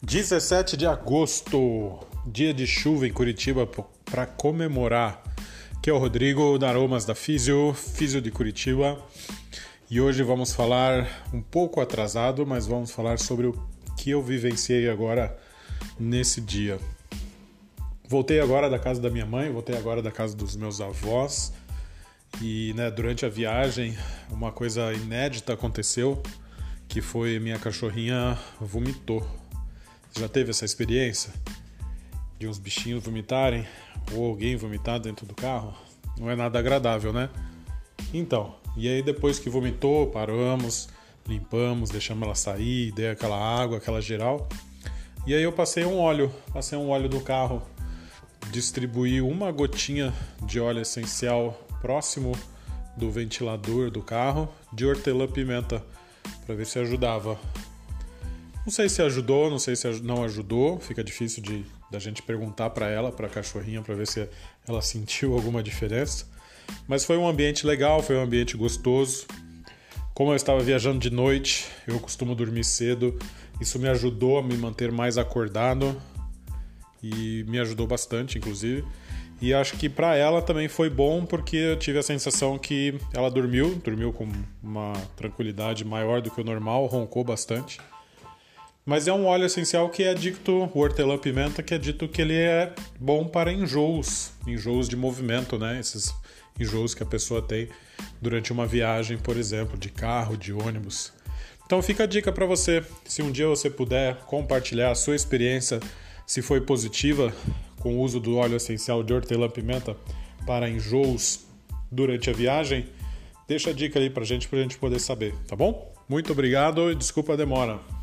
17 de agosto, dia de chuva em Curitiba para comemorar. Aqui é o Rodrigo da Aromas da Físio, Físio de Curitiba. E hoje vamos falar um pouco atrasado, mas vamos falar sobre o que eu vivenciei agora nesse dia. Voltei agora da casa da minha mãe, voltei agora da casa dos meus avós. E né, durante a viagem, uma coisa inédita aconteceu, que foi minha cachorrinha vomitou já teve essa experiência de uns bichinhos vomitarem ou alguém vomitar dentro do carro? Não é nada agradável, né? Então, e aí depois que vomitou, paramos, limpamos, deixamos ela sair, dei aquela água, aquela geral. E aí eu passei um óleo, passei um óleo do carro, distribuí uma gotinha de óleo essencial próximo do ventilador do carro de hortelã-pimenta para ver se ajudava não sei se ajudou, não sei se não ajudou. Fica difícil de da gente perguntar para ela, para a cachorrinha, para ver se ela sentiu alguma diferença. Mas foi um ambiente legal, foi um ambiente gostoso. Como eu estava viajando de noite, eu costumo dormir cedo. Isso me ajudou a me manter mais acordado e me ajudou bastante, inclusive. E acho que para ela também foi bom porque eu tive a sensação que ela dormiu, dormiu com uma tranquilidade maior do que o normal, roncou bastante. Mas é um óleo essencial que é dito, o hortelã-pimenta, que é dito que ele é bom para enjoos, enjoos de movimento, né? Esses enjoos que a pessoa tem durante uma viagem, por exemplo, de carro, de ônibus. Então fica a dica para você, se um dia você puder compartilhar a sua experiência, se foi positiva com o uso do óleo essencial de hortelã-pimenta para enjoos durante a viagem, deixa a dica aí pra gente, pra gente poder saber, tá bom? Muito obrigado e desculpa a demora.